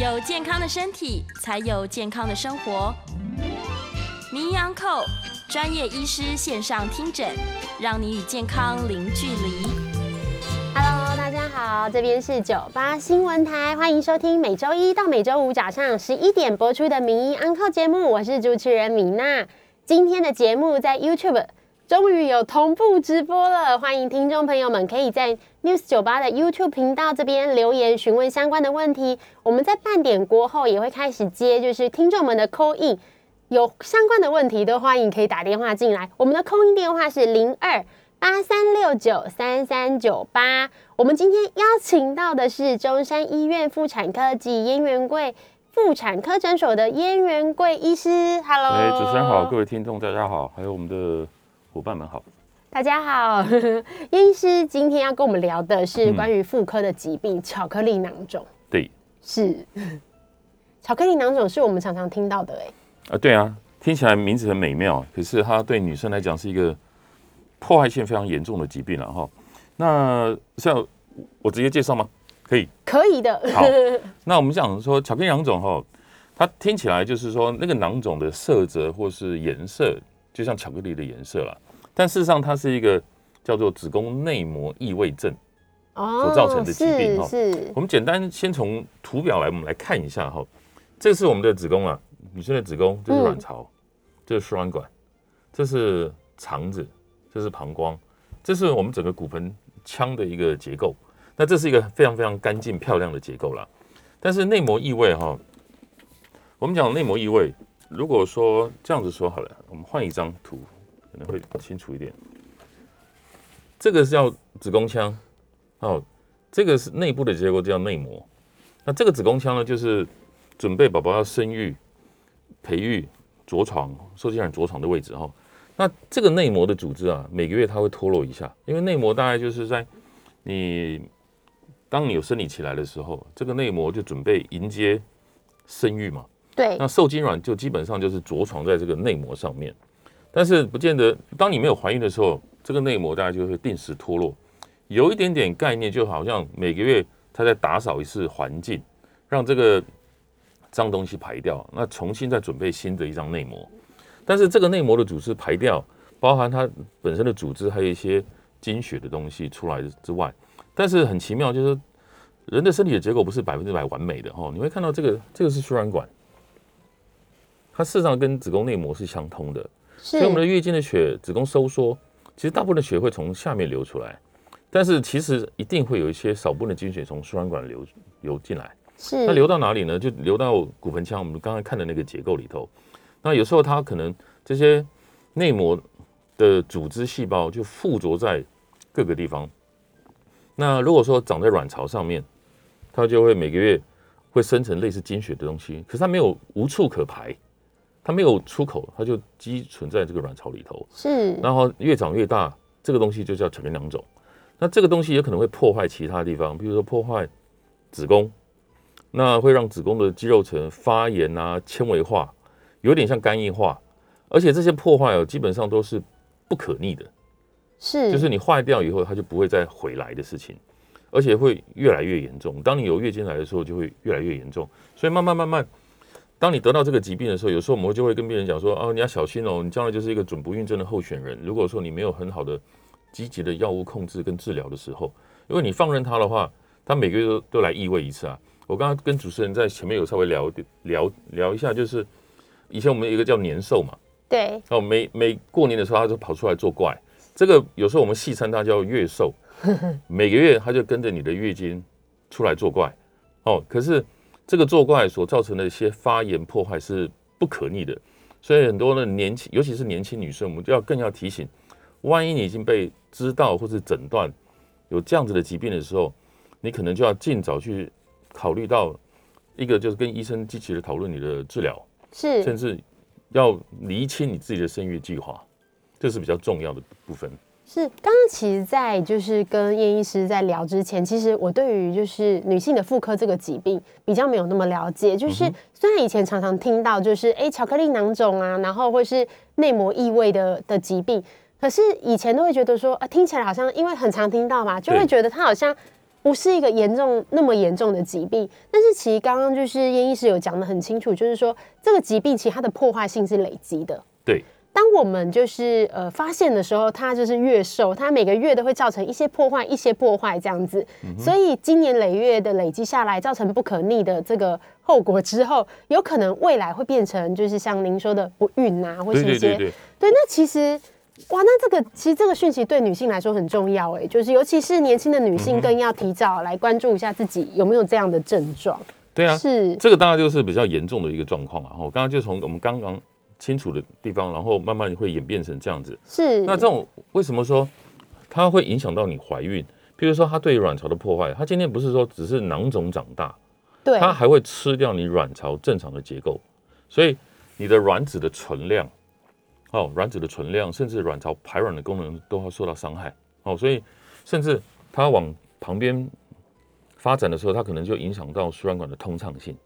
有健康的身体，才有健康的生活。名医安扣专业医师线上听诊，让你与健康零距离。Hello，大家好，这边是九八新闻台，欢迎收听每周一到每周五早上十一点播出的名医安扣节目，我是主持人米娜。今天的节目在 YouTube 终于有同步直播了，欢迎听众朋友们可以在 News 九八的 YouTube 频道这边留言询问相关的问题。我们在半点过后也会开始接，就是听众们的 call in，有相关的问题都欢迎可以打电话进来。我们的 call in 电话是零二八三六九三三九八。我们今天邀请到的是中山医院妇产科及燕园贵妇产科诊所的燕园贵医师。Hello，哎，主持人好，各位听众大家好，还有我们的伙伴们好。大家好，燕 医师今天要跟我们聊的是关于妇科的疾病——巧克力囊肿。对，是 巧克力囊肿是我们常常听到的，哎，啊，对啊，听起来名字很美妙，可是它对女生来讲是一个破坏性非常严重的疾病了哈。那像我直接介绍吗？可以。可以的。好 那我们讲说巧克力囊肿哈，它听起来就是说那个囊肿的色泽或是颜色，就像巧克力的颜色啦。但事实上，它是一个叫做子宫内膜异位症。哦所造成的疾病哈我们简单先从图表来，我们来看一下哈。这是我们的子宫啊，女生的子宫，这是卵巢，这是输卵管，这是肠子，这是膀胱，这是我们整个骨盆腔的一个结构。那这是一个非常非常干净漂亮的结构啦。但是内膜异位哈，我们讲内膜异位，如果说这样子说好了，我们换一张图可能会清楚一点。这个是叫子宫腔，哦，这个是内部的结构叫内膜。那这个子宫腔呢，就是准备宝宝要生育、培育、着床、受精卵着床的位置哈、哦。那这个内膜的组织啊，每个月它会脱落一下，因为内膜大概就是在你当你有生理期来的时候，这个内膜就准备迎接生育嘛。对那受精卵就基本上就是着床在这个内膜上面，但是不见得，当你没有怀孕的时候，这个内膜大概就会定时脱落，有一点点概念，就好像每个月它在打扫一次环境，让这个脏东西排掉，那重新再准备新的一张内膜。但是这个内膜的组织排掉，包含它本身的组织，还有一些经血的东西出来之外，但是很奇妙，就是人的身体的结构不是百分之百完美的哦。你会看到这个，这个是输卵管，它事实上跟子宫内膜是相通的，所以我们的月经的血，子宫收缩，其实大部分的血会从下面流出来，但是其实一定会有一些少部分的经血从输卵管流流进来。是那流到哪里呢？就流到骨盆腔，我们刚才看的那个结构里头。那有时候它可能这些内膜的组织细胞就附着在各个地方。那如果说长在卵巢上面，它就会每个月会生成类似经血的东西，可是它没有无处可排，它没有出口，它就积存在这个卵巢里头。是然后越长越大，这个东西就叫巧克力囊肿。那这个东西也可能会破坏其他地方，比如说破坏子宫，那会让子宫的肌肉层发炎啊、纤维化，有点像肝硬化。而且这些破坏哦，基本上都是不可逆的，是就是你坏掉以后，它就不会再回来的事情，而且会越来越严重。当你有月经来的时候，就会越来越严重。所以慢慢慢慢，当你得到这个疾病的时候，有时候我们就会跟病人讲说：哦，你要小心哦，你将来就是一个准不孕症的候选人。如果说你没有很好的积极的药物控制跟治疗的时候，因为你放任它的话，它每个月都都来异味一次啊。我刚刚跟主持人在前面有稍微聊聊聊一下，就是以前我们有一个叫年兽嘛，对哦，每每过年的时候，它就跑出来作怪。这个有时候我们戏称它叫月兽，每个月它就跟着你的月经出来作怪。哦，可是这个作怪所造成的一些发炎破坏是不可逆的，所以很多的年轻，尤其是年轻女生，我们就要更要提醒，万一你已经被知道或是诊断有这样子的疾病的时候，你可能就要尽早去考虑到一个就是跟医生积极的讨论你的治疗。是甚至要厘清你自己的生育计划，这是比较重要的部分。是，刚刚其实，在就是跟叶医师在聊之前，其实我对于就是女性的妇科这个疾病比较没有那么了解。就是虽然以前常常听到就是哎、巧克力囊肿啊，然后或是内膜异位的的疾病，可是以前都会觉得说啊，听起来好像因为很常听到嘛，就会觉得它好像。不是一个严重那么严重的疾病。但是其实刚刚就是燕医师有讲的很清楚，就是说这个疾病其实它的破坏性是累积的。对，当我们就是呃发现的时候，它就是越瘦，它每个月都会造成一些破坏，一些破坏这样子。所以今年累月的累积下来，造成不可逆的这个后果之后，有可能未来会变成就是像您说的不孕啊，或是一些对，那其实。哇，那这个其实这个讯息对女性来说很重要哎，就是尤其是年轻的女性，更要提早来关注一下自己有没有这样的症状。对啊，是这个当然就是比较严重的一个状况啊。我刚刚就从我们刚刚清楚的地方，然后慢慢会演变成这样子。是，那这种为什么说它会影响到你怀孕？譬如说，它对卵巢的破坏，它今天不是说只是囊肿长大，对，它还会吃掉你卵巢正常的结构，所以你的卵子的存量，哦，卵子的存量，甚至卵巢排卵的功能都会受到伤害。哦，所以甚至它往旁边发展的时候，它可能就影响到输卵管的通畅性。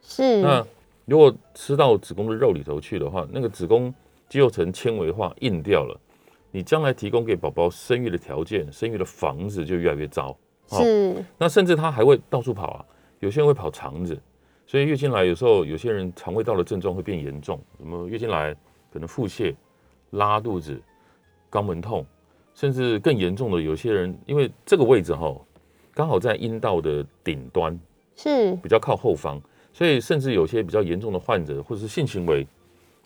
是，那如果吃到子宫的肉里头去的话，那个子宫肌肉层纤维化硬掉了，你将来提供给宝宝生育的条件、生育的房子就越来越糟。是，那甚至他还会到处跑啊，有些人会跑肠子，所以月经来有时候有些人肠胃道的症状会变严重，什么？月经来可能腹泻、拉肚子、肛门痛，甚至更严重的有些人因为这个位置哈，刚好在阴道的顶端，是，比较靠后方，所以甚至有些比较严重的患者或者是性行为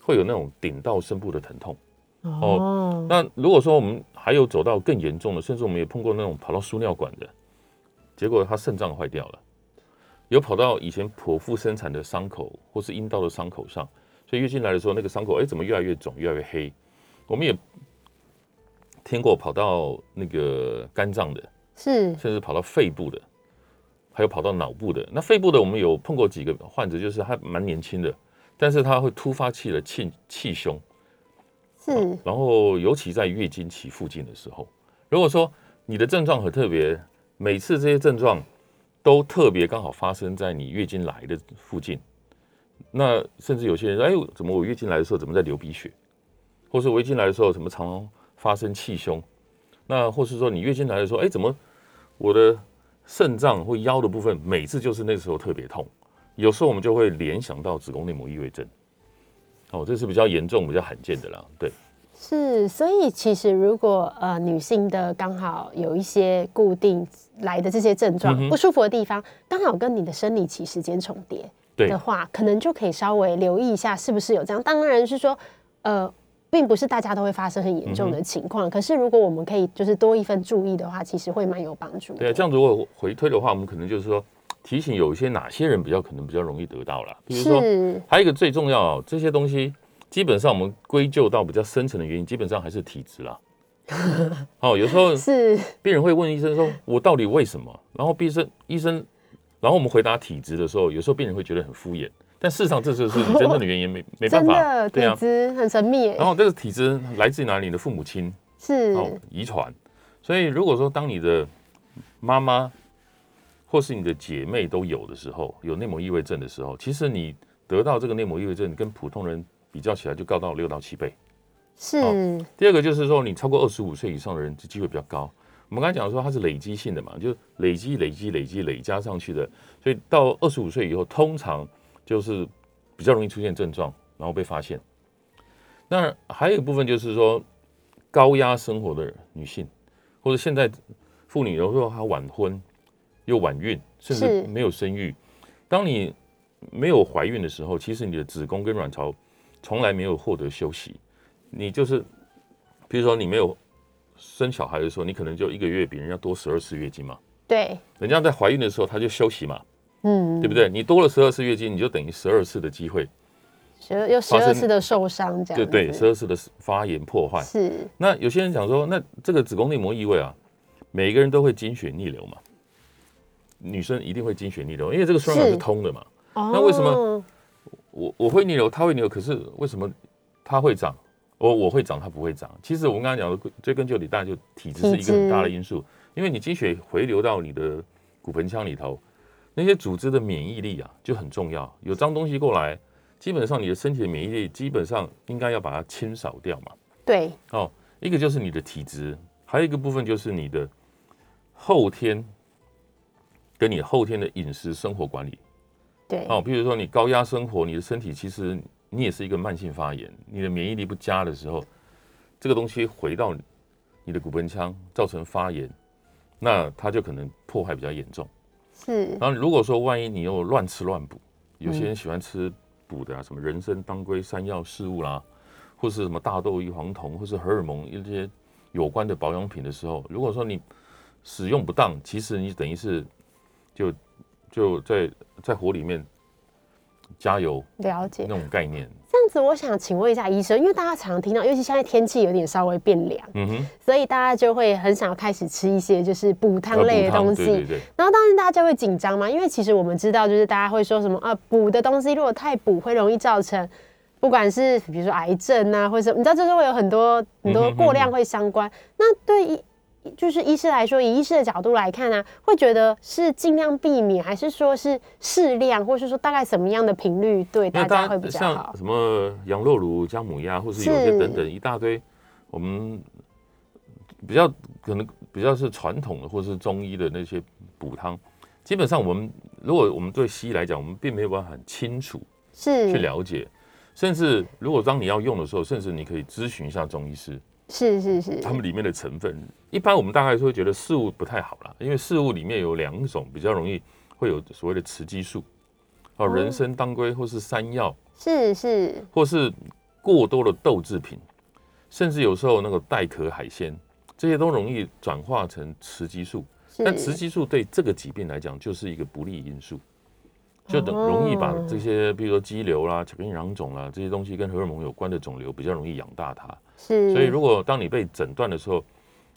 会有那种顶到深部的疼痛。哦，那如果说我们还有走到更严重的，甚至我们也碰过那种跑到输尿管的，结果他肾脏坏掉了，有跑到以前剖腹生产的伤口或是阴道的伤口上，所以月经来的时候那个伤口哎怎么越来越肿越来越黑？我们也听过跑到那个肝脏的，是，甚至跑到肺部的，还有跑到脑部的。那肺部的我们有碰过几个患者，就是他蛮年轻的，但是他会突发气的气气胸。是，然后尤其在月经期附近的时候，如果说你的症状很特别，每次这些症状都特别刚好发生在你月经来的附近，那甚至有些人说，哎，怎么我月经来的时候怎么在流鼻血，或是我月经来的时候怎么常常发生气胸，那或是说你月经来的时候，哎，怎么我的肾脏或腰的部分每次就是那时候特别痛，有时候我们就会联想到子宫内膜异位症。哦，这是比较严重、比较罕见的啦。对，是，所以其实如果呃女性的刚好有一些固定来的这些症状、不舒服的地方，刚好跟你的生理期时间重叠的话，可能就可以稍微留意一下是不是有这样。当然是说，呃，并不是大家都会发生很严重的情况，可是如果我们可以就是多一份注意的话，其实会蛮有帮助。对啊，这样如果回推的话，我们可能就是说。提醒有一些哪些人比较可能比较容易得到了，比如说还有一个最重要，这些东西基本上我们归咎到比较深层的原因，基本上还是体质啦。哦，有时候是病人会问医生说：“我到底为什么？”然后医生医生，然后我们回答体质的时候，有时候病人会觉得很敷衍，但事实上这就是你真正的 原因，没没办法，对啊，体质很神秘。然后这个体质来自于哪里？你的父母亲是哦，遗传。所以如果说当你的妈妈。或是你的姐妹都有的时候，有内膜异位症的时候，其实你得到这个内膜异位症，跟普通人比较起来，就高到六到七倍。是。第二个就是说，你超过二十五岁以上的人，这机会比较高。我们刚才讲说，它是累积性的嘛，就累积、累积、累积、累加上去的，所以到二十五岁以后，通常就是比较容易出现症状，然后被发现。那还有一部分就是说，高压生活的女性，或者现在妇女有时候她晚婚。又晚孕，甚至没有生育。当你没有怀孕的时候，其实你的子宫跟卵巢从来没有获得休息。你就是，比如说你没有生小孩的时候，你可能就一个月比人家多十二次月经嘛。对。人家在怀孕的时候，她就休息嘛。嗯。对不对？你多了十二次月经，你就等于十二次的机会，十二又十二次的受伤，这样。对对，十二次的发炎破坏。是。那有些人讲说，那这个子宫内膜异位啊，每个人都会经血逆流嘛。女生一定会经血逆流，因为这个输卵管是通的嘛。那为什么我我会逆流，她会逆流？可是为什么她会长，我我会长，它不会长？其实我们刚刚讲的追根究底，大概就体质是一个很大的因素。因为你经血回流到你的骨盆腔里头，那些组织的免疫力啊就很重要。有脏东西过来，基本上你的身体的免疫力基本上应该要把它清扫掉嘛。对。哦，一个就是你的体质，还有一个部分就是你的后天。跟你后天的饮食生活管理对，哦，比如说你高压生活，你的身体其实你也是一个慢性发炎，你的免疫力不佳的时候，这个东西回到你的骨盆腔，造成发炎，那它就可能破坏比较严重。是，然后如果说万一你又乱吃乱补，有些人喜欢吃补的啊，什么人参、当归、山药、四物啦，或是什么大豆异黄酮，或是荷尔蒙一些有关的保养品的时候，如果说你使用不当，其实你等于是就就在在火里面加油了解那。种概念。这样子，我想请问一下医生，因为大家常听到，尤其现在天气有点稍微变凉，嗯哼，所以大家就会很想要开始吃一些就是补汤类的东西。对对对，然后当然大家就会紧张嘛，因为其实我们知道，就是大家会说什么啊，补的东西如果太补，会容易造成不管是比如说癌症啊，或者你知道，就是会有很多很多过量会相关。那对医就是医师来说，以医师的角度来看呢、会觉得是尽量避免，还是说是适量，或是说大概什么样的频率对大家会比较好？什么羊肉炉、姜母鸭，或是有些等等一大堆，我们比较可能比较是传统的，或是中医的那些补汤，基本上我们如果我们对西医来讲，我们并没有办法很清楚是去了解，甚至如果当你要用的时候，甚至你可以咨询一下中医师，是是是，它们里面的成分。一般我们大概会觉得事物不太好啦，因为事物里面有两种比较容易会有所谓的雌激素，哦，哦人参、当归或是山药。是是或是过多的豆制品，甚至有时候那个带壳海鲜，这些都容易转化成雌激素。但雌激素对这个疾病来讲就是一个不利因素，就等哦容易把这些，比如说肌瘤啦、巧克力囊肿啦这些东西跟荷尔蒙有关的肿瘤比较容易养大它。是，所以如果当你被诊断的时候，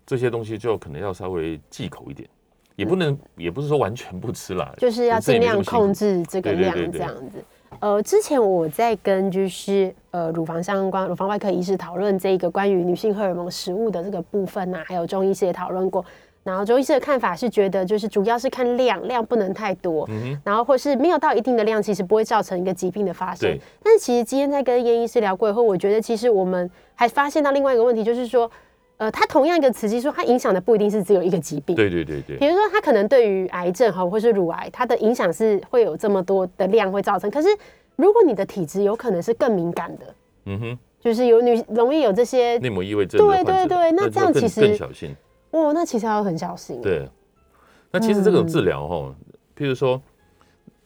这些东西就可能要稍微忌口一点，也不能，也不是说完全不吃啦，就是要尽量控制这个量这样子。呃，之前我在跟就是呃乳房相关乳房外科医师讨论这个关于女性荷尔蒙食物的这个部分呐、还有中医师也讨论过。然后周医师的看法是觉得，就是主要是看量，量不能太多，嗯然后或是没有到一定的量，其实不会造成一个疾病的发生对。但是其实今天在跟燕医师聊过以后，我觉得其实我们还发现到另外一个问题，就是说，呃，它同样一个雌激素，它影响的不一定是只有一个疾病。对对对对比如说，它可能对于癌症哈，或是乳癌，它的影响是会有这么多的量会造成。可是，如果你的体质有可能是更敏感的，嗯哼，就是有女容易有这些，内膜异位症对对对那这样其实更小心。哇，那其实要很小心。，对，那其实这种治疗哈，譬如说，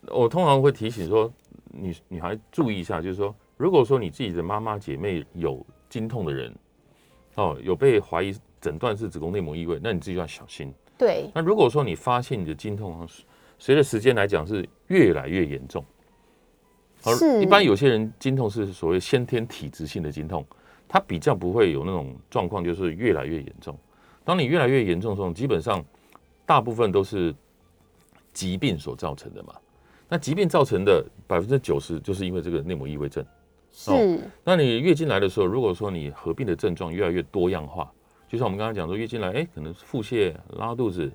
我通常会提醒说，女女孩注意一下，就是说，如果说你自己的妈妈姐妹有经痛的人，哦，有被怀疑诊断是子宫内膜异位，那你自己要小心。对，那如果说你发现你的经痛随着时间来讲是越来越严重，好是一般有些人经痛是所谓先天体质性的经痛，它比较不会有那种状况，就是越来越严重。当你越来越严重的时候，基本上大部分都是疾病所造成的嘛。那疾病造成的百分之九十就是因为这个内膜异位症。是，那你月经来的时候，如果说你合并的症状越来越多样化，就像我们刚刚讲说，月经来，哎、可能是腹泻、拉肚子，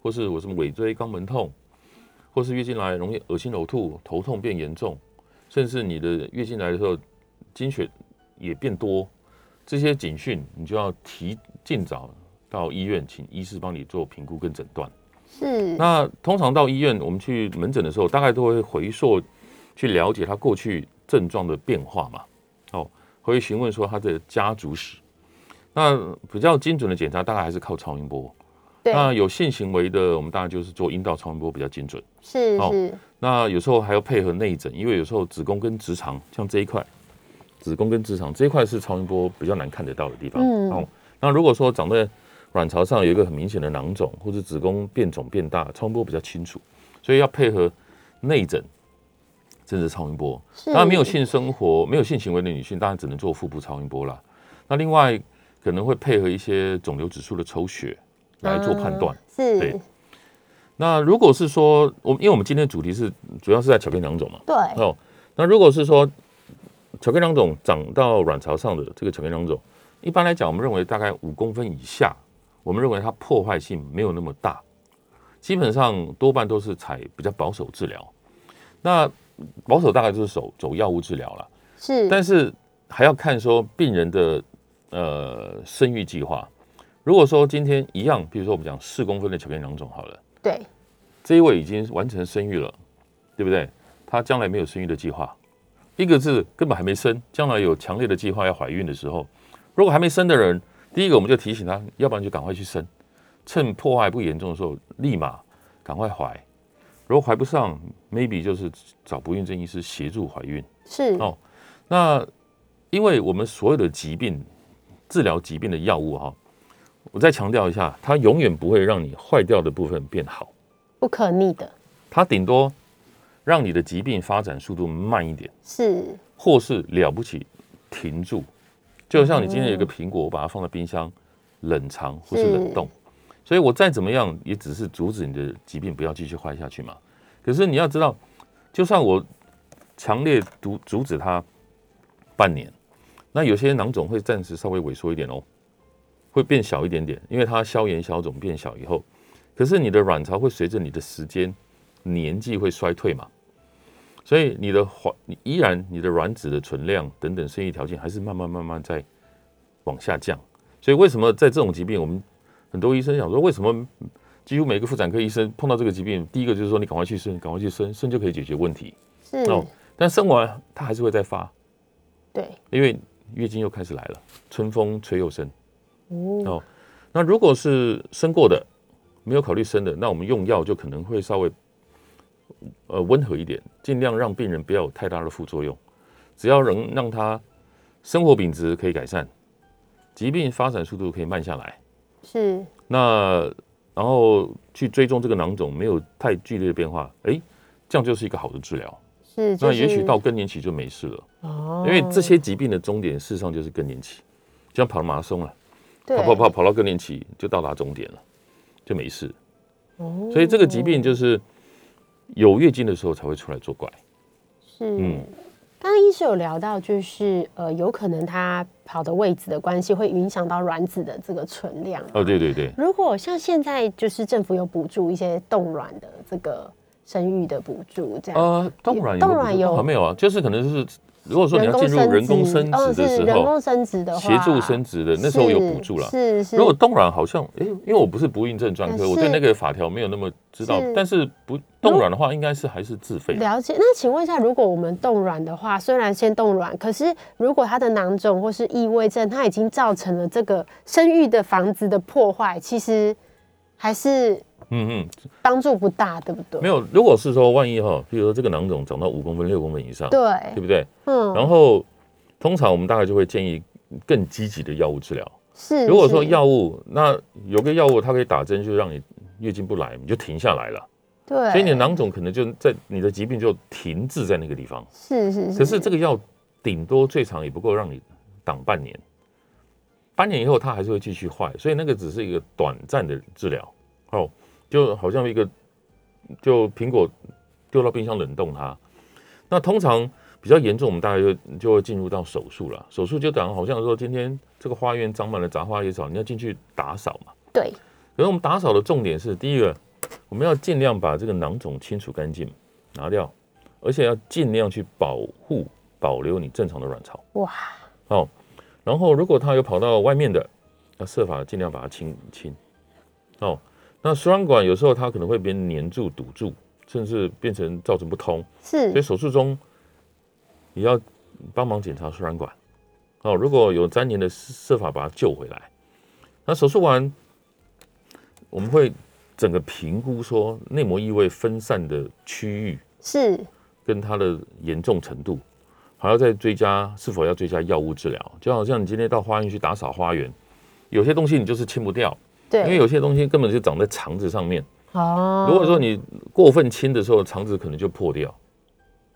或是我什么尾椎、肛门痛，或是月经来容易恶心呕吐、头痛变严重，甚至你的月经来的时候经血也变多，这些警讯你就要提尽早到医院，请医师帮你做评估跟诊断。是，那通常到医院，我们去门诊的时候，大概都会回溯去了解他过去症状的变化嘛。哦，会询问说他的家族史。那比较精准的检查，大概还是靠超音波。对，那有性行为的，我们当然就是做阴道超音波比较精准。哦是哦，那有时候还要配合内诊，因为有时候子宫跟直肠，像这一块，子宫跟直肠这一块是超音波比较难看得到的地方。嗯哦，那如果说长在卵巢上有一个很明显的囊肿，或者子宫变肿变大，超音波比较清楚，所以要配合内诊，甚至超音波。是当然没有性生活、没有性行为的女性，当然只能做腹部超音波啦。那另外可能会配合一些肿瘤指数的抽血来做判断。啊是对，那如果是说，我因为我们今天的主题是主要是在巧克力囊肿嘛，对，哦，那如果是说巧克力囊肿长到卵巢上的这个巧克力囊肿，一般来讲，我们认为大概五公分以下，我们认为它破坏性没有那么大，基本上多半都是采比较保守治疗。那保守大概就是走走药物治疗了，是，但是还要看说病人的呃生育计划。如果说今天一样，比如说我们讲四公分的巧克力囊肿好了。对，这一位已经完成生育了，对不对？他将来没有生育的计划，一个是根本还没生，将来有强烈的计划要怀孕的时候，如果还没生的人，第一个我们就提醒他，要不然就赶快去生，趁破坏不严重的时候，立马赶快怀。如果怀不上，maybe 就是找不孕症医师协助怀孕。是哦，那因为我们所有的疾病治疗疾病的药物哈，我再强调一下，它永远不会让你坏掉的部分变好，不可逆的，它顶多让你的疾病发展速度慢一点，是或是了不起停住。就像你今天有一个苹果，我把它放在冰箱冷藏或是冷冻，所以我再怎么样也只是阻止你的疾病不要继续坏下去嘛。可是你要知道，就算我强烈阻阻止它半年，那有些囊肿会暂时稍微萎缩一点哦，会变小一点点，因为它消炎消肿变小以后，可是你的卵巢会随着你的时间年纪会衰退嘛。所以你的环，你依然你的卵子的存量等等生育条件还是慢慢慢慢在往下降。所以为什么在这种疾病，我们很多医生想说，为什么几乎每个妇产科医生碰到这个疾病，第一个就是说你赶快去生，赶快去生，生就可以解决问题。是哦，但生完它还是会再发，对，因为月经又开始来了，春风吹又生。哦，哦，那如果是生过的，没有考虑生的，那我们用药就可能会稍微。呃，温和一点，尽量让病人不要有太大的副作用。只要能让他生活品质可以改善，疾病发展速度可以慢下来。是。那然后去追踪这个囊肿没有太剧烈的变化，哎，这样就是一个好的治疗。是。那也许到更年期就没事了。哦。因为这些疾病的终点事实上就是更年期，就像跑马拉松了，跑跑跑跑到更年期就到达终点了，就没事。哦。所以这个疾病就是。有月经的时候才会出来作怪，是。嗯，刚刚医师有聊到，就是呃，有可能他跑的位置的关系会影响到卵子的这个存量。哦，对对对。如果像现在就是政府有补助一些冻卵的这个生育的补助，这样。呃，冻卵冻卵有没有啊？就是可能就是。如果说你要进入人工生殖的时候，人工生殖的协助生殖的那时候有补助了。是是。如果冻卵好像，哎，因为我不是不孕症专科，我对那个法条没有那么知道。但是不冻卵的话，应该是还是自费。了解。那请问一下，如果我们冻卵的话，虽然先冻卵，可是如果它的囊肿或是异位症，它已经造成了这个生育的房子的破坏，其实还是。嗯嗯，帮助不大，对不对？没有，如果是说万一哈，比如说这个囊肿长到五公分、六公分以上，对，对不对？嗯。然后通常我们大概就会建议更积极的药物治疗。是。如果说药物，那有个药物它可以打针，就让你月经不来，你就停下来了。对。所以你的囊肿可能就在你的疾病就停滞在那个地方。是是是。可是这个药顶多最长也不够让你挡半年，半年以后它还是会继续坏，所以那个只是一个短暂的治疗。哦。就好像一个，就苹果丢到冰箱冷冻它，那通常比较严重，我们大概就就会进入到手术了。手术就等于好像说今天这个花园长满了杂花野草，你要进去打扫嘛。对。可是我们打扫的重点是，第一个我们要尽量把这个囊肿清除干净，拿掉，而且要尽量去保护保留你正常的卵巢。哇。哦，然后如果它有跑到外面的，要设法尽量把它清清。哦。那输卵管有时候它可能会被黏住、堵住，甚至变成造成不通。是，所以手术中也要帮忙检查输卵管。哦，如果有粘连的，设法把它救回来。那手术完，我们会整个评估说内膜异位分散的区域是跟它的严重程度，还要再追加是否要追加药物治疗。就好像你今天到花园去打扫花园，有些东西你就是清不掉。对，因为有些东西根本就长在肠子上面。哦，如果说你过分清的时候，肠子可能就破掉。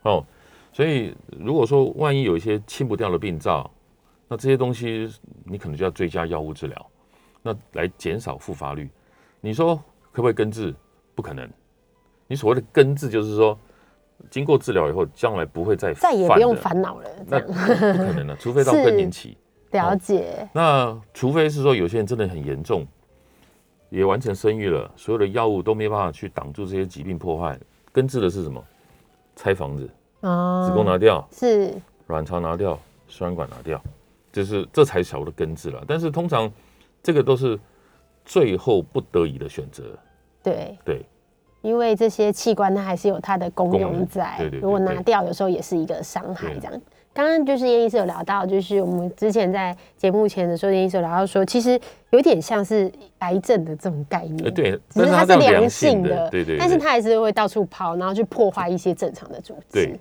哦，所以如果说万一有一些清不掉的病灶，那这些东西你可能就要追加药物治疗，那来减少复发率。你说可不可以根治？不可能。你所谓的根治，就是说经过治疗以后，将来不会再再也不用烦恼了。那不可能了，除非到更年期。了解。那除非是说有些人真的很严重。也完成生育了，所有的药物都没办法去挡住这些疾病破坏。根治的是什么？拆房子，子宫拿掉，是卵巢拿掉，输卵管拿掉，就是这才小的根治了。但是通常这个都是最后不得已的选择。对对，因为这些器官它还是有它的功用在，对对对如果拿掉，有时候也是一个伤害这样。刚刚就是叶医师有聊到，就是我们之前在节目前的时候，叶医师有聊到说，其实有点像是癌症的这种概念，呃，对，只是它是良性的，对对，但是对它还是会到处跑，然后去破坏一些正常的组织。对，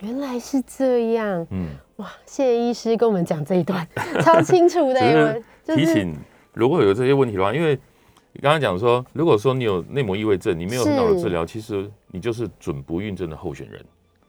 原来是这样，嗯，哇！谢谢医师跟我们讲这一段，超清楚的提醒，如果有这些问题的话，因为你刚刚讲说，如果说你有内膜异位症，你没有很好的治疗，其实你就是准不孕症的候选人。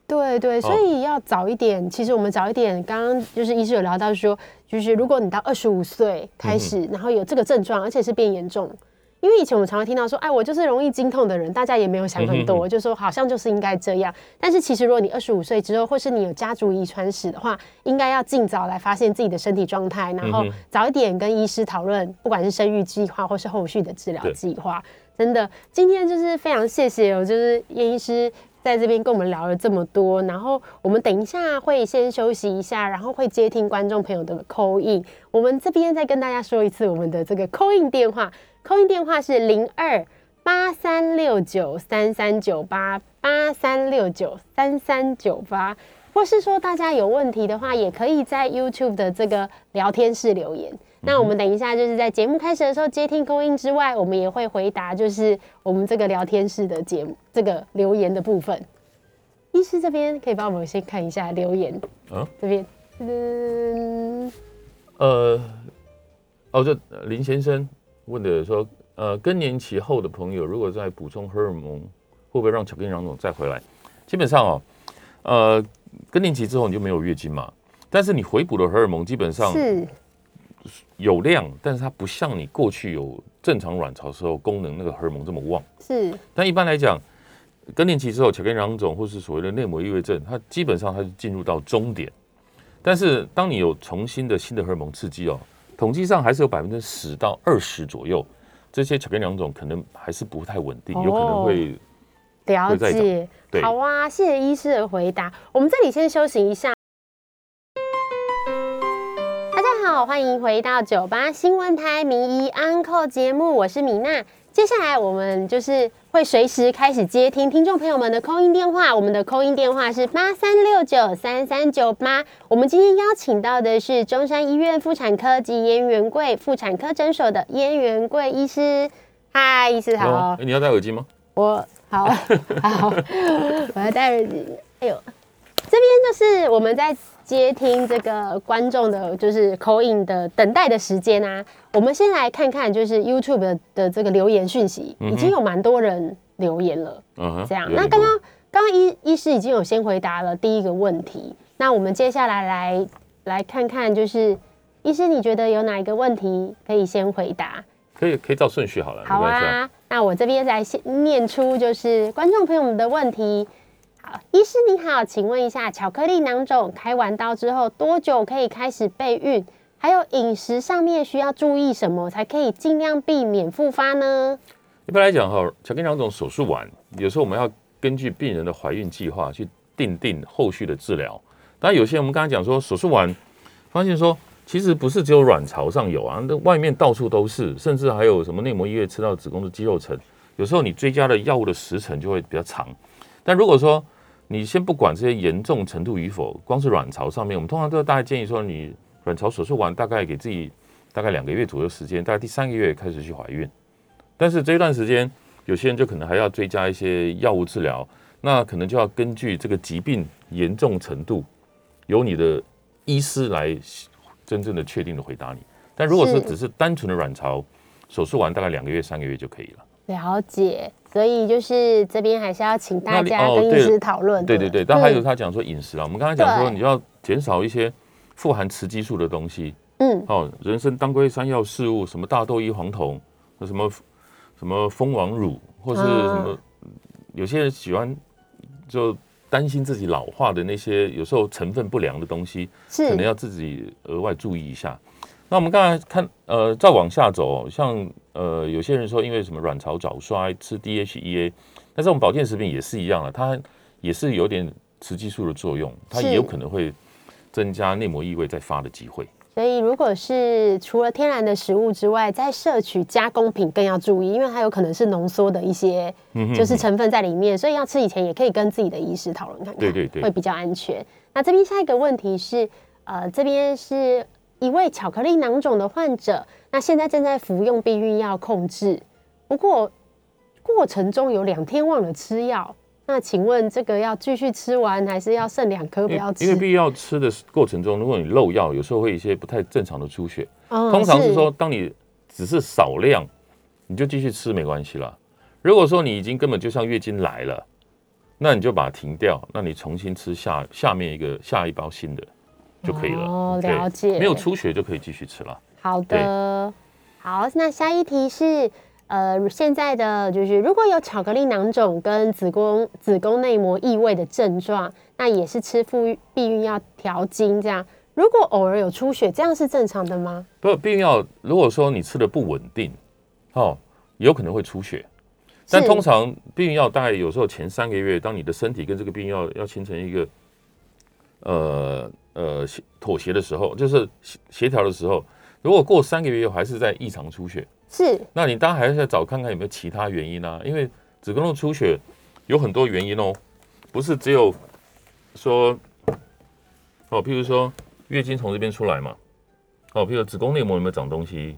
对对，所以要早一点。其实我们早一点，刚刚就是医师有聊到说，就是如果你到二十五岁开始，然后有这个症状，而且是变严重。因为以前我们常常听到说，哎，我就是容易经痛的人，大家也没有想很多，就说好像就是应该这样。但是其实如果你二十五岁之后，或是你有家族遗传史的话，应该要尽早来发现自己的身体状态，然后早一点跟医师讨论，不管是生育计划或是后续的治疗计划。真的，今天就是非常谢谢我，就是叶医师在这边跟我们聊了这么多，然后我们等一下会先休息一下，然后会接听观众朋友的扣印。我们这边再跟大家说一次我们的这个扣印电话，扣印电话是零二八三六九三三九八八三六九三三九八。或是说大家有问题的话，也可以在 YouTube 的这个聊天室留言。那我们等一下就是在节目开始的时候接听公音之外，我们也会回答就是我们这个聊天室的节目这个留言的部分。医师这边可以帮我们先看一下留言，嗯，这边，嗯，呃，哦，这呃林先生问的说，呃，更年期后的朋友如果在补充荷尔蒙，会不会让巧克力囊肿再回来？基本上哦，呃，更年期之后你就没有月经嘛，但是你回补的荷尔蒙基本上是有量，但是它不像你过去有正常卵巢时候功能那个荷尔蒙这么旺。是但一般来讲，更年期之后，巧克力囊肿或是所谓的内膜异位症，它基本上它是进入到终点。但是当你有重新的新的荷尔蒙刺激哦，统计上还是有百分之十到二十左右，这些巧克力囊肿可能还是不太稳定，有可能会了解。好啊，谢谢医师的回答。我们这里先休息一下。好，欢迎回到九八新闻台名医 Uncle 节目，我是米娜。接下来我们就是会随时开始接听听众朋友们的扣音电话，我们的扣音电话是八三六九三三九八。我们今天邀请到的是中山医院妇产科及燕元贵妇产科诊所的燕元贵医师。嗨，医师好。你要戴耳机吗？我好好，我要戴耳机。哎呦，这边就是我们在接听这个观众的，就是口音的等待的时间啊。我们先来看看，就是 YouTube 的的这个留言讯息，嗯已经有蛮多人留言了。嗯哼，这样，那刚刚刚刚医医师已经有先回答了第一个问题，那我们接下来来来看看，就是医师你觉得有哪一个问题可以先回答？可以可以照顺序好了，好啊。啊，那我这边来先念出就是观众朋友们的问题。医师你好，请问一下，巧克力囊肿开完刀之后多久可以开始备孕？还有饮食上面需要注意什么，才可以尽量避免复发呢？一般来讲哈，巧克力囊肿手术完，有时候我们要根据病人的怀孕计划去定定后续的治疗。当然，有些我们刚才讲说手术完，发现说其实不是只有卵巢上有啊，那外面到处都是，甚至还有什么内膜异位吃到子宫的肌肉层。有时候你追加的药物的时程就会比较长。但如果说你先不管这些严重程度与否，光是卵巢上面，我们通常都大概建议说，你卵巢手术完大概给自己大概两个月左右时间，大概第三个月开始去怀孕。但是这一段时间，有些人就可能还要追加一些药物治疗，那可能就要根据这个疾病严重程度，由你的医师来真正的确定的回答你。但如果是是只是单纯的卵巢手术完，大概两个月、三个月就可以了。了解，所以就是这边还是要请大家跟医师讨论的。对对对，但还有嗯他讲说饮食啊，我们刚才讲说对。你要减少一些富含雌激素的东西，嗯，哦，人参、当归、山药、四物，什么大豆异黄酮，什么什么蜂王乳，或是什么，有些人喜欢就担心自己老化的那些，有时候成分不良的东西，可能要自己额外注意一下。那我们刚才看，呃，再往下走，像呃，有些人说因为什么卵巢早衰吃 DHEA，但是我们保健食品也是一样的，它也是有点雌激素的作用，它也有可能会增加内膜异位再发的机会。所以如果是除了天然的食物之外，在摄取加工品更要注意，因为它有可能是浓缩的一些就是成分在里面，所以要吃以前也可以跟自己的医师讨论看看，对对对会比较安全。那这边下一个问题是，呃，这边是一位巧克力囊肿的患者，那现在正在服用避孕药控制，不过过程中有两天忘了吃药。那请问这个要继续吃完，还是要剩两颗不要吃？为因为必要吃的过程中，如果你漏药，有时候会有一些不太正常的出血。哦通常是说，当你只是少量，你就继续吃没关系啦。如果说你已经根本就像月经来了，那你就把它停掉，那你重新吃下下面一个下一包新的就可以了。哦了解没有出血就可以继续吃了。好的，好，那下一题是，呃，现在的就是如果有巧克力囊肿跟子宫子宫内膜异位的症状，那也是吃复避孕药调经这样。如果偶尔有出血，这样是正常的吗？不，避孕药如果说你吃的不稳定，哦，有可能会出血。但通常避孕药大概有时候前三个月，当你的身体跟这个避孕药要形成一个呃呃协妥协的时候，就是协协调的时候，如果过三个月还是在异常出血，是那你当然还是要找看看有没有其他原因啊，因为子宫的出血有很多原因哦，不是只有说哦，譬如说月经从这边出来嘛，哦，譬如子宫内膜有没有长东西，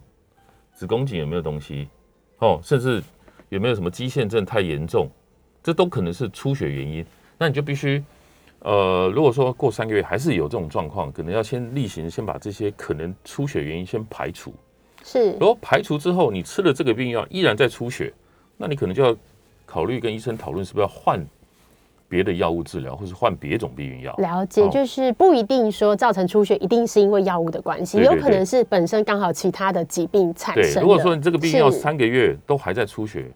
子宫颈有没有东西，哦，甚至有没有什么肌腺症太严重，这都可能是出血原因。那你就必须，呃，如果说过三个月还是有这种状况，可能要先例行先把这些可能出血原因先排除。是如果排除之后，你吃了这个避孕药依然在出血，那你可能就要考虑跟医生讨论是不是要换别的药物治疗，或是换别种避孕药。了解，哦就是不一定说造成出血一定是因为药物的关系，对对有可能是本身刚好其他的疾病产对，生对。如果说你这个避孕药三个月都还在出血，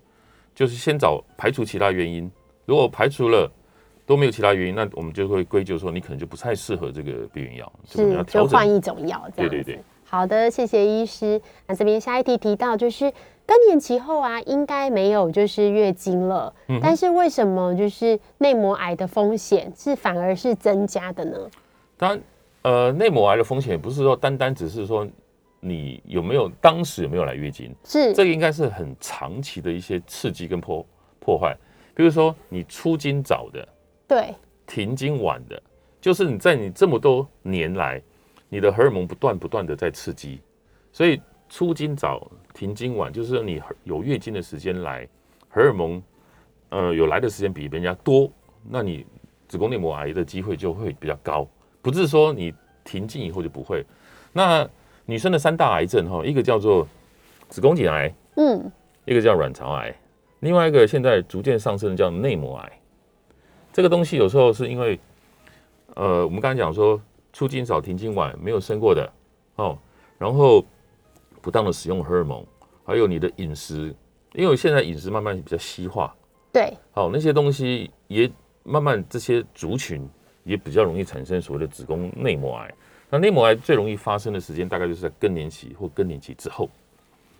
就是先找排除其他原因。如果排除了都没有其他原因，那我们就会归咎说你可能就不太适合这个避孕药，是，调就换。一种药这样子。对对对好的，谢谢医师。那这边下一题提到，就是更年期后啊，应该没有就是月经了，嗯但是为什么就是内膜癌的风险是反而是增加的呢？当然，呃，内膜癌的风险不是说单单只是说你有没有当时有没有来月经，是这个应该是很长期的一些刺激跟破破坏。比如说你出经早的，对，停经晚的，就是你在你这么多年来，你的荷尔蒙不断不断的在刺激，所以出经早、停经晚，就是你有月经的时间来，荷尔蒙呃有来的时间比别人家多，那你子宫内膜癌的机会就会比较高。不是说你停经以后就不会。那女生的三大癌症哈，一个叫做子宫颈癌，嗯，一个叫卵巢癌，另外一个现在逐渐上升的叫内膜癌。这个东西有时候是因为，呃，我们刚才讲说出经早、停经晚、没有生过的哦，然后不当的使用荷尔蒙，还有你的饮食，因为现在饮食慢慢比较西化，对，好、那些东西也慢慢这些族群也比较容易产生所谓的子宫内膜癌。那内膜癌最容易发生的时间大概就是在更年期或更年期之后。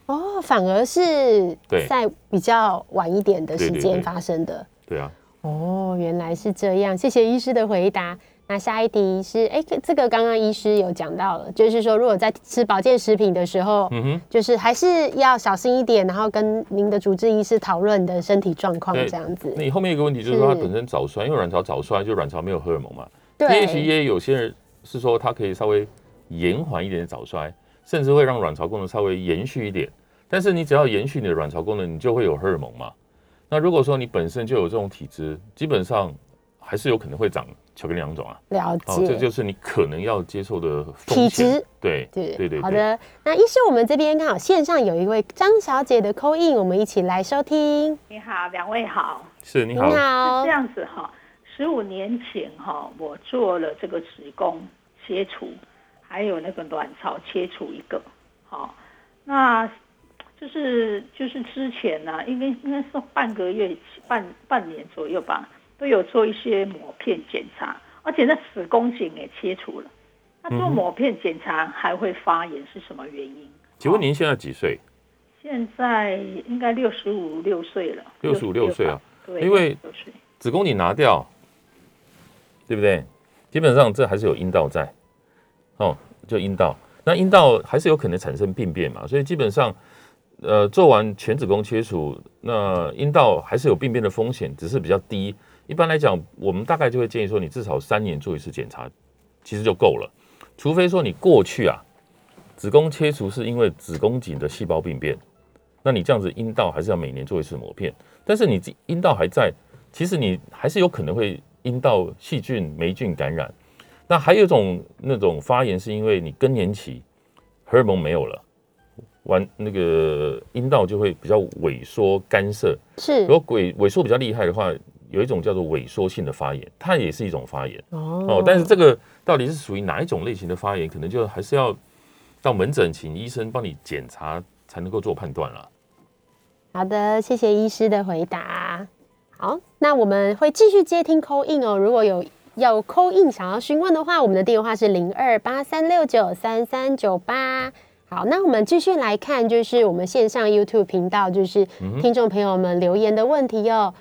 哦，反而是对在比较晚一点的时间发生的。对啊，哦，原来是这样，谢谢医师的回答。那下一题是，哎、这个刚刚医师有讲到了，就是说，如果在吃保健食品的时候，嗯哼。就是还是要小心一点，然后跟您的主治医师讨论你的身体状况，对这样子那。你后面一个问题就是说，它本身早衰，因为卵巢早衰，就卵巢没有荷尔蒙嘛。对 DHEA 有些人是说它可以稍微延缓一点早衰，甚至会让卵巢功能稍微延续一点。但是你只要延续你的卵巢功能，你就会有荷尔蒙嘛。那如果说你本身就有这种体质，基本上还是有可能会长巧克力囊肿啊。了哦，解，这就是你可能要接受的风体险质。对对对对对。好的，那医师，我们这边刚好线上有一位张小姐的扣印，我们一起来收听。你好，两位好。是你好，好是这，样子哈，十五年前哈，我做了这个子宫切除，还有那个卵巢切除一个，好，那就是就是之前呢、应该应该是半个月半半年左右吧，都有做一些抹片检查，而且那子宫颈也切除了。那做嗯哼抹片检查还会发炎是什么原因？请问您现在几岁？现在应该六十五六岁了，六十五六岁啊，对，因为。子宫你拿掉，对不对？基本上这还是有阴道在，哦，就阴道。那阴道还是有可能产生病变嘛，所以基本上，呃，做完全子宫切除，那阴道还是有病变的风险，只是比较低。一般来讲，我们大概就会建议说，你至少三年做一次检查，其实就够了。除非说你过去啊，子宫切除是因为子宫颈的细胞病变，那你这样子阴道还是要每年做一次膜片。但是你阴道还在，其实你还是有可能会阴道细菌、霉菌感染。那还有一种那种发炎，是因为你更年期荷尔蒙没有了，完那个阴道就会比较萎缩干涩。是，如果萎萎缩比较厉害的话，有一种叫做萎缩性的发炎，它也是一种发炎哦。但是这个到底是属于哪一种类型的发炎，可能就还是要到门诊请医生帮你检查才能够做判断了。好的，谢谢医师的回答。好，那我们会继续接听 call in 哦。如果有要 call in 想要询问的话，我们的电话是零二八三六九三三九八。好，那我们继续来看，就是我们线上 YouTube 频道，就是听众朋友们留言的问题哦。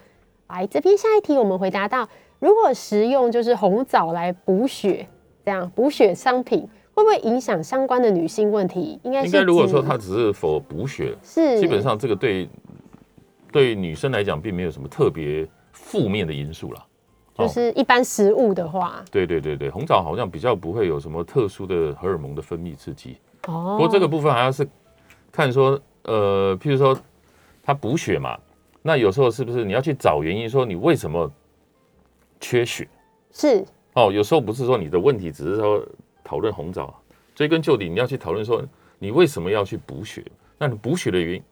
来，这边下一题我们回答到，如果食用就是红枣来补血，这样补血商品。会不会影响相关的女性问题？应该应该如果说它只是否补血，是基本上这个对对女生来讲并没有什么特别负面的因素啦。就是一般食物的话，对对对对，红枣好像比较不会有什么特殊的荷尔蒙的分泌刺激。哦，不过这个部分还要是看说，呃，譬如说它补血嘛，那有时候是不是你要去找原因，说你为什么缺血？是哦，有时候不是说你的问题，只是说。讨论红枣，追根究底，你要去讨论说你为什么要去补血？那你补血的原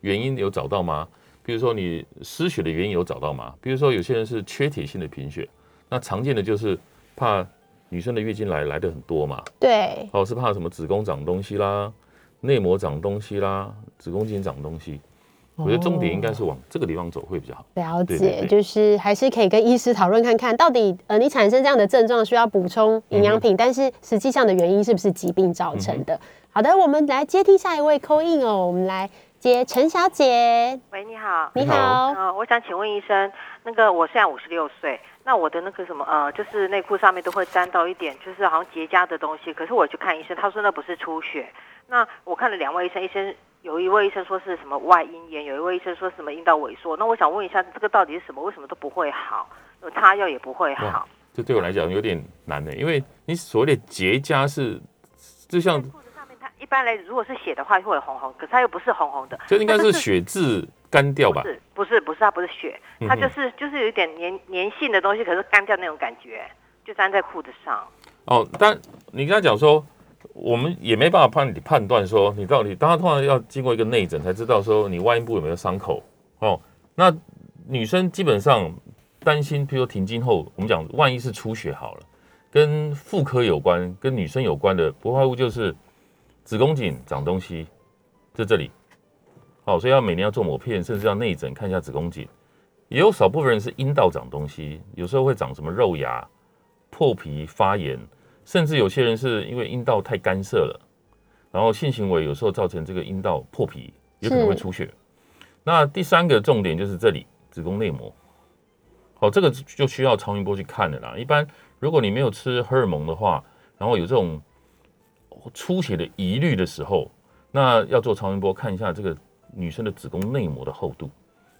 原因有找到吗？比如说你失血的原因有找到吗？比如说有些人是缺铁性的贫血，那常见的就是怕女生的月经来来的很多嘛。对，哦，是怕什么子宫长东西啦，内膜长东西啦，子宫颈长东西。我觉得重点应该是往这个地方走会比较好。了解，就是还是可以跟医师讨论看看到底呃你产生这样的症状需要补充营养品，但是实际上的原因是不是疾病造成的？好的，我们来接听下一位 call in 哦，我们来接陈小姐。喂，你好，你好，呃，我想请问医生，那个我现在五十六岁，那我的那个什么呃，就是内裤上面都会沾到一点，就是好像结痂的东西，可是我去看医生，他说那不是出血。那我看了两位医生，医生。有一位医生说是什么外阴炎，有一位医生说什么阴道萎缩。那我想问一下，这个到底是什么？为什么都不会好？有擦药也不会好？这对我来讲有点难的，因为你所谓的结痂是，就像裤子上面，它一般来如果是血的话会红红，可是它又不是红红的，就应该是血渍干掉吧？不是，不是，不是，它不是血，它就是就是有一点粘粘性的东西，可是干掉那种感觉，就粘在裤子上。哦，但你跟他讲说。我们也没办法判你判断说你到底，当然通常要经过一个内诊才知道说你外阴部有没有伤口哦。那女生基本上担心，譬如说停经后，我们讲万一是出血好了，跟妇科有关，跟女生有关的不外乎就是子宫颈长东西在这里，好，所以要每年要做抹片，甚至要内诊看一下子宫颈。也有少部分人是阴道长东西，有时候会长什么肉芽、破皮、发炎。甚至有些人是因为阴道太干涩了，然后性行为有时候造成这个阴道破皮，有可能会出血。那第三个重点就是这里子宫内膜，好，这个就需要超音波去看的啦。一般如果你没有吃荷尔蒙的话，然后有这种出血的疑虑的时候，那要做超音波看一下这个女生的子宫内膜的厚度。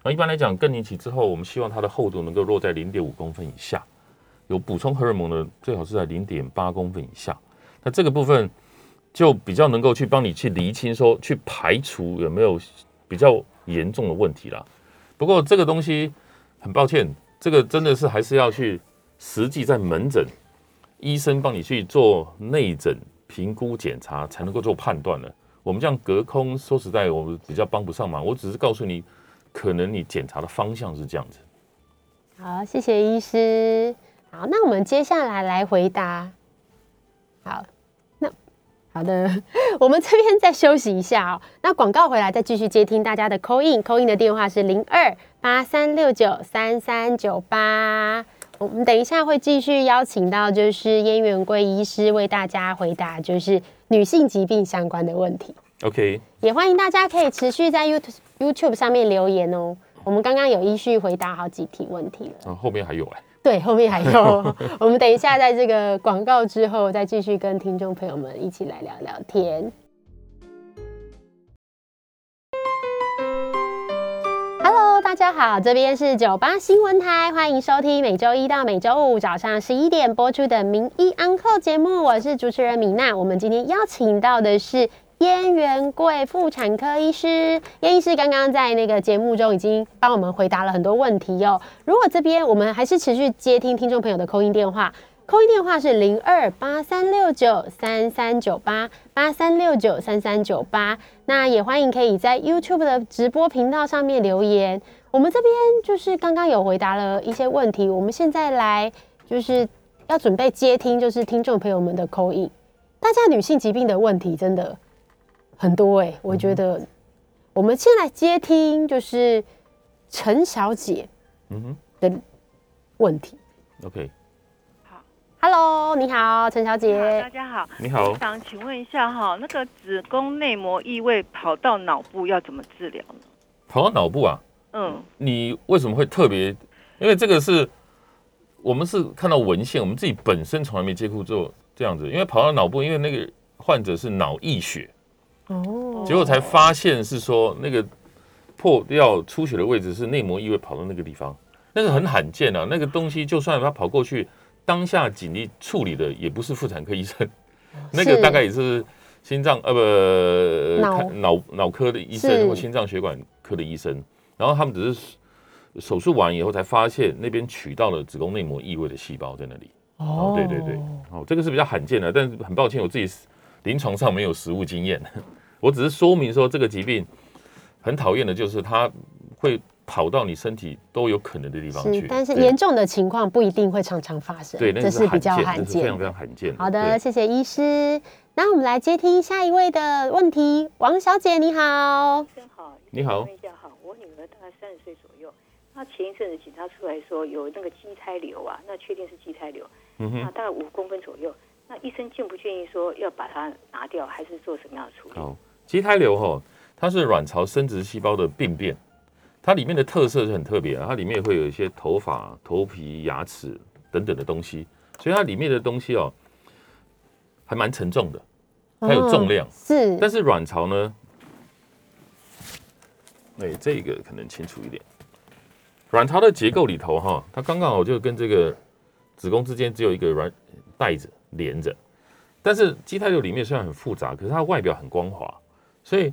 那一般来讲更年期之后，我们希望它的厚度能够落在零点五公分以下。有补充荷尔蒙的，最好是在零点八公分以下。那这个部分就比较能够去帮你去厘清，说去排除有没有比较严重的问题啦。不过这个东西很抱歉，这个真的是还是要去实际在门诊医生帮你去做内诊评估检查，才能够做判断的。我们这样隔空说实在，我们比较帮不上忙。我只是告诉你，可能你检查的方向是这样子。好，谢谢医师。好，那我们接下来来回答。好，那好的，我们这边再休息一下哦。那广告回来再继续接听大家的 call in，call in 的电话是零二八三六九三三九八。我们等一下会继续邀请到就是燕元贵医师为大家回答就是女性疾病相关的问题。OK，也欢迎大家可以持续在 YouTube YouTube 上面留言哦。我们刚刚有依序回答好几题问题了。嗯，后面还有哎。对，后面还有，我们等一下在这个广告之后，再继续跟听众朋友们一起来聊聊天。大家好，这边是九八新闻台，欢迎收听每周一到每周五早上十一点播出的《名医安扣》节目，我是主持人米娜。我们今天邀请到的是燕元贵妇产科医师，燕医师刚刚在那个节目中已经帮我们回答了很多问题哦。如果这边我们还是持续接听听众朋友的扣音电话。扣音电话是零二八三六九三三九八八三六九三三九八，那也欢迎可以在 YouTube 的直播频道上面留言。我们这边就是刚刚有回答了一些问题，我们现在来就是要准备接听，就是听众朋友们的扣音。大家女性疾病的问题真的很多哎，我觉得我们先来接听，就是陈小姐嗯哼的问题。OK。Hello，你好，陈小姐。大家好，你好。我想请问一下哈，那个子宫内膜异位跑到脑部要怎么治疗呢？跑到脑部啊？嗯。你为什么会特别？因为这个是我们是看到文献，我们自己本身从来没接触过这样子。因为跑到脑部，因为那个患者是脑溢血，哦，结果才发现是说那个破掉出血的位置是内膜异位跑到那个地方，那个很罕见啊。那个东西就算他跑过去。当下紧急处理的也不是妇产科医生，那个大概也是心脏呃不脑脑脑科的医生或心脏血管科的医生，然后他们只是手术完以后才发现那边取到了子宫内膜异位的细胞在那里。哦，对对对，哦，这个是比较罕见的，但是很抱歉我自己临床上没有实物经验，我只是说明说这个疾病很讨厌的就是它会。跑到你身体都有可能的地方去，但是严重的情况不一定会常常发生，对，这是比较罕见，非常非常罕见。好的，谢谢医师。那我们来接听下一位的问题，王小姐你好，医生好，你好，问一下哈，我女儿大概三十岁左右，她前一阵子检查出来说有那个畸胎瘤啊，那确定是畸胎瘤，嗯哼，大概五公分左右，那医生建不建议说要把它拿掉，还是做什么样的处理？好，畸胎瘤哈，它是卵巢生殖细胞的病变。它里面的特色是很特别啊，它里面会有一些头发、头皮、牙齿等等的东西，所以它里面的东西哦，还蛮沉重的，它有重量。是，但是卵巢呢，哎，这个可能清楚一点。卵巢的结构里头哈，它刚刚好就跟这个子宫之间只有一个软带子连着，但是畸胎瘤里面虽然很复杂，可是它外表很光滑，所以。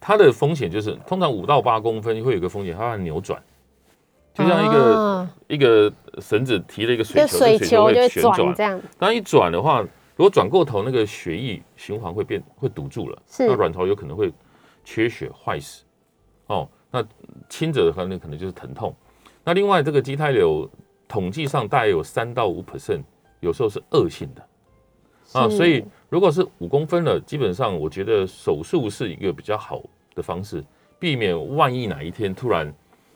它的风险就是，通常五到八公分会有个风险，它会扭转，就像一个一个绳子提了一个水球，水球会旋转这样。当一转的话，如果转过头，那个血液循环会变会堵住了，那卵巢有可能会缺血坏死。哦，那轻者的话，那可能就是疼痛。那另外，这个畸胎瘤统计上大概有三到五 percent，有时候是恶性的。啊，所以如果是五公分了，基本上我觉得手术是一个比较好的方式，避免万一哪一天突然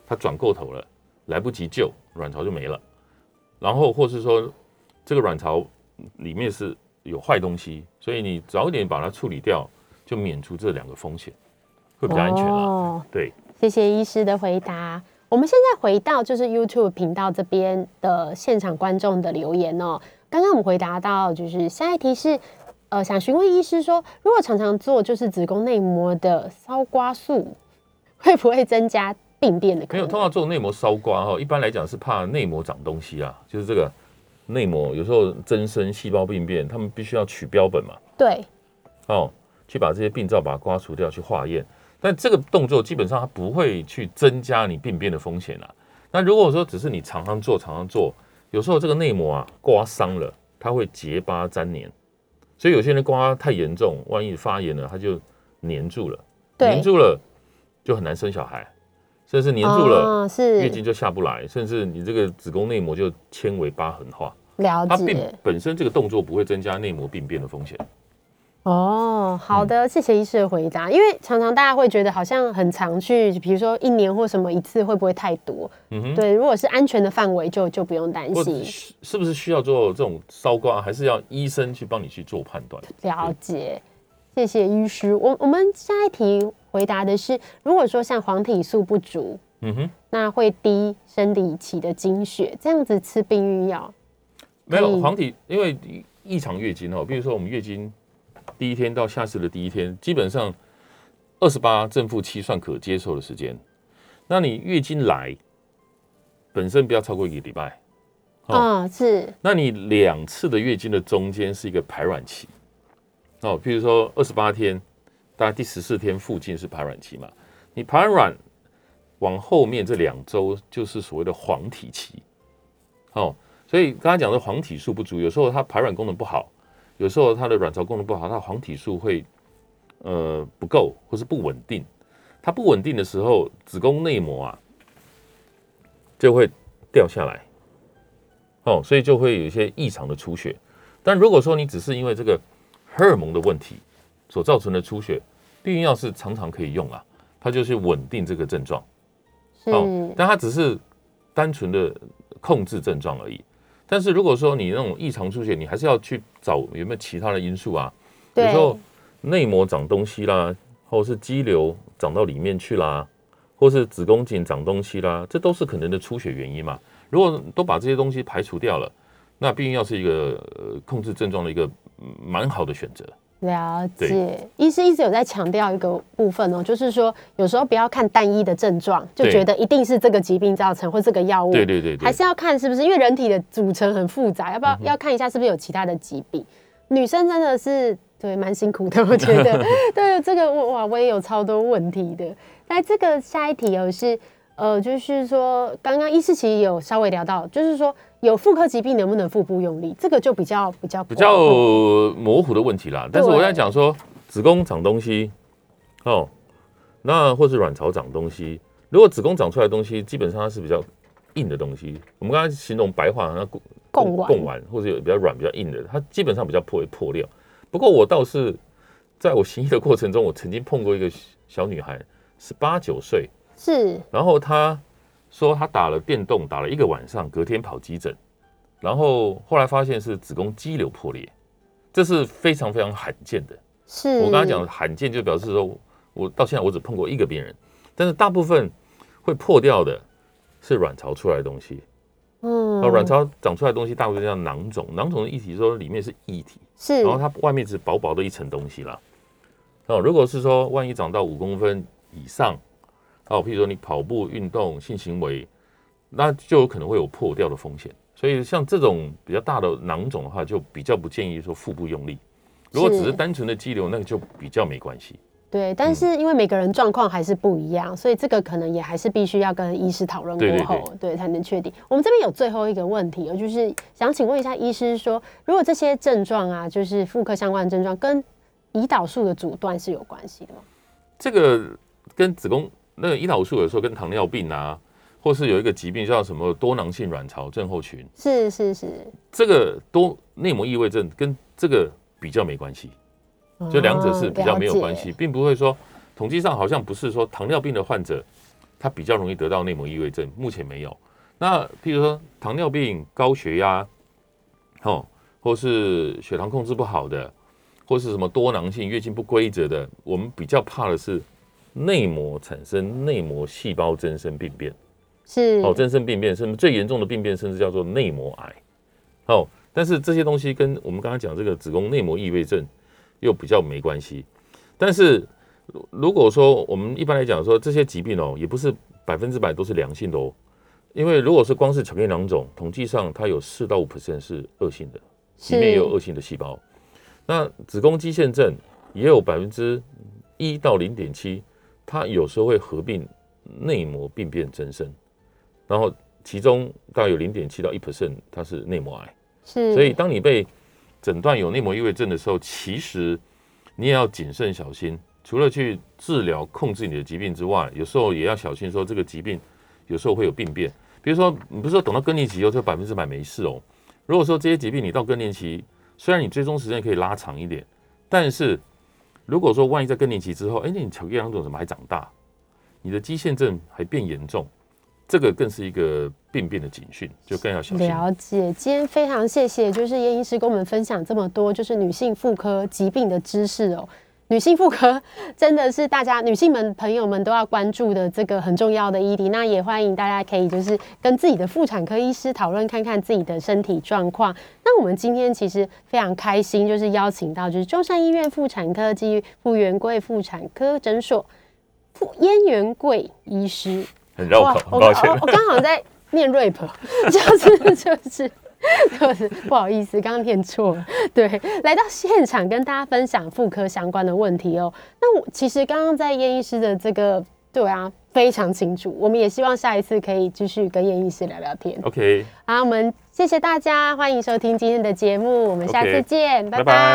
它转过头了，来不及救，卵巢就没了。然后或是说这个卵巢里面是有坏东西，所以你早一点把它处理掉，就免除这两个风险，会比较安全了。对，谢谢医师的回答。我们现在回到就是 YouTube 频道这边的现场观众的留言哦。刚刚我们回答到，就是下一题是，呃，想询问医师说，如果常常做就是子宫内膜的搔刮术，会不会增加病变的可能？没有，通常做内膜搔刮哈，一般来讲是怕内膜长东西啊，就是这个内膜有时候增生细胞病变，他们必须要取标本嘛。对。哦，去把这些病灶把它刮除掉，去化验。但这个动作基本上它不会去增加你病变的风险啊。那如果说只是你常常做，常常做。有时候这个内膜啊刮伤了，它会结疤粘黏，所以有些人刮太严重，万一发炎了，它就黏住了，黏住了就很难生小孩，甚至黏住了，是月经就下不来，甚至你这个子宫内膜就纤维疤痕化。了解，它并本身这个动作不会增加内膜病变的风险。哦，好的，谢谢医师的回答。因为常常大家会觉得好像很常去，比如说一年或什么一次，会不会太多？嗯哼，对，如果是安全的范围，就就不用担心。是不是需要做这种烧刮，还是要医生去帮你去做判断？了解，谢谢医师。我我们下一题回答的是，如果说像黄体素不足嗯哼，那会低生理期的经血，这样子吃避孕药，没有黄体，因为异常月经哦，比如说我们月经第一天到下次的第一天，基本上二十八正负七算可接受的时间。那你月经来本身不要超过一个礼拜，哦嗯，是。那你两次的月经的中间是一个排卵期，哦，比如说二十八天，大概第十四天附近是排卵期嘛，你排卵往后面这两周就是所谓的黄体期，哦，所以刚才讲的黄体素不足，有时候它排卵功能不好，有时候它的卵巢功能不好，它黄体素会呃不够或是不稳定，它不稳定的时候，子宫内膜啊就会掉下来。哦，所以就会有一些异常的出血。但如果说你只是因为这个荷尔蒙的问题所造成的出血，避孕药是常常可以用啊，它就是稳定这个症状。是，哦，但它只是单纯的控制症状而已。但是如果说你那种异常出血，你还是要去找有没有其他的因素啊，有对时候内膜长东西啦，或者是肌瘤长到里面去啦，或是子宫颈长东西啦，这都是可能的出血原因嘛。如果都把这些东西排除掉了，那避孕药是一个呃控制症状的一个嗯蛮好的选择。了解，医师一直有在强调一个部分哦，就是说有时候不要看单一的症状，就对觉得一定是这个疾病造成或这个药物，对对对对，还是要看是不是，因为人体的组成很复杂，要不要、嗯要看一下是不是有其他的疾病？女生真的是对蛮辛苦的，我觉得。对这个我哇，我也有超多问题的。那这个下一题哦是呃，就是说刚刚医师其实有稍微聊到，就是说有妇科疾病能不能腹部用力，这个就比较比较比较模糊的问题啦。但是我在讲说，子宫长东西，哦，那或是卵巢长东西，如果子宫长出来的东西，基本上它是比较硬的东西。我们刚才形容白话，那贡丸贡丸，或者有比较软、比较硬的，它基本上比较不会破掉。不过我倒是在我行医的过程中，我曾经碰过一个小女孩，十八九岁，是然后他说他打了电动，打了一个晚上，隔天跑急诊，然后后来发现是子宫肌瘤破裂，这是非常非常罕见的。是，我刚才讲罕见，就表示说我到现在我只碰过一个病人，但是大部分会破掉的是卵巢出来的东西。嗯然后卵巢长出来的东西大部分叫囊肿，囊肿的液体说里面是液体，是然后它外面是薄薄的一层东西啦。哦，如果是说万一长到五公分以上，哦，譬如说你跑步运动、性行为，那就有可能会有破掉的风险。所以像这种比较大的囊肿的话，就比较不建议说腹部用力。如果只是是单纯的肌瘤，那个就比较没关系。对，但是因为每个人状况还是不一样，所以这个可能也还是必须要跟医师讨论过对对后，对才能确定。我们这边有最后一个问题，就是想请问一下医师说，如果这些症状啊，就是妇科相关的症状，跟胰岛素的阻断是有关系的吗？这个跟子宫那个胰岛素有时候跟糖尿病啊，或是有一个疾病叫什么多囊性卵巢症候群，是是是，这个多内膜异位症跟这个比较没关系。就两者是比较没有关系，并不会说统计上好像不是说糖尿病的患者他比较容易得到内膜异位症，目前没有。那譬如说糖尿病、高血压，哦，或是血糖控制不好的，或是什么多囊性月经不规则的，我们比较怕的是内膜产生内膜细胞增生病变。是哦，增生病变，甚至最严重的病变，甚至叫做内膜癌。哦，但是这些东西跟我们刚刚讲这个子宫内膜异位症又比较没关系。但是如如果说我们一般来讲说这些疾病哦，也不是百分之百都是良性的哦，因为如果是光是巧克力囊肿，统计上它有四到五 percent 是恶性的，里面也有恶性的细胞。那子宫肌腺症也有百分之一到零点七，它有时候会合并内膜病变增生。然后其中大概有零点七到一 percent 它是内膜癌，是，所以当你被诊断有内膜异位症的时候，其实你也要谨慎小心。除了去治疗控制你的疾病之外，有时候也要小心说这个疾病有时候会有病变。比如说，你不是说等到更年期以后就百分之百没事哦。如果说这些疾病你到更年期，虽然你追踪时间可以拉长一点，但是如果说万一在更年期之后，哎，那你巧克力囊肿怎么还长大？你的肌腺症还变严重，这个更是一个病变的警讯，就更要小心。了解，今天非常谢谢，就是叶医师跟我们分享这么多，就是女性妇科疾病的知识哦。女性妇科真的是大家女性们朋友们都要关注的这个很重要的议题。那也欢迎大家可以就是跟自己的妇产科医师讨论看看自己的身体状况。那我们今天其实非常开心，就是邀请到就是中山医院妇产科及傅元贵妇产科诊所傅燕元贵医师。很绕口，抱歉我。我刚好在念 rap，就是就是。就是不好意思，刚刚念错了。对，来到现场跟大家分享妇科相关的问题哦。那我其实刚刚在燕医师的这个，对啊，非常清楚。我们也希望下一次可以继续跟燕医师聊聊天。OK，好，我们谢谢大家，欢迎收听今天的节目，我们下次见，拜拜拜拜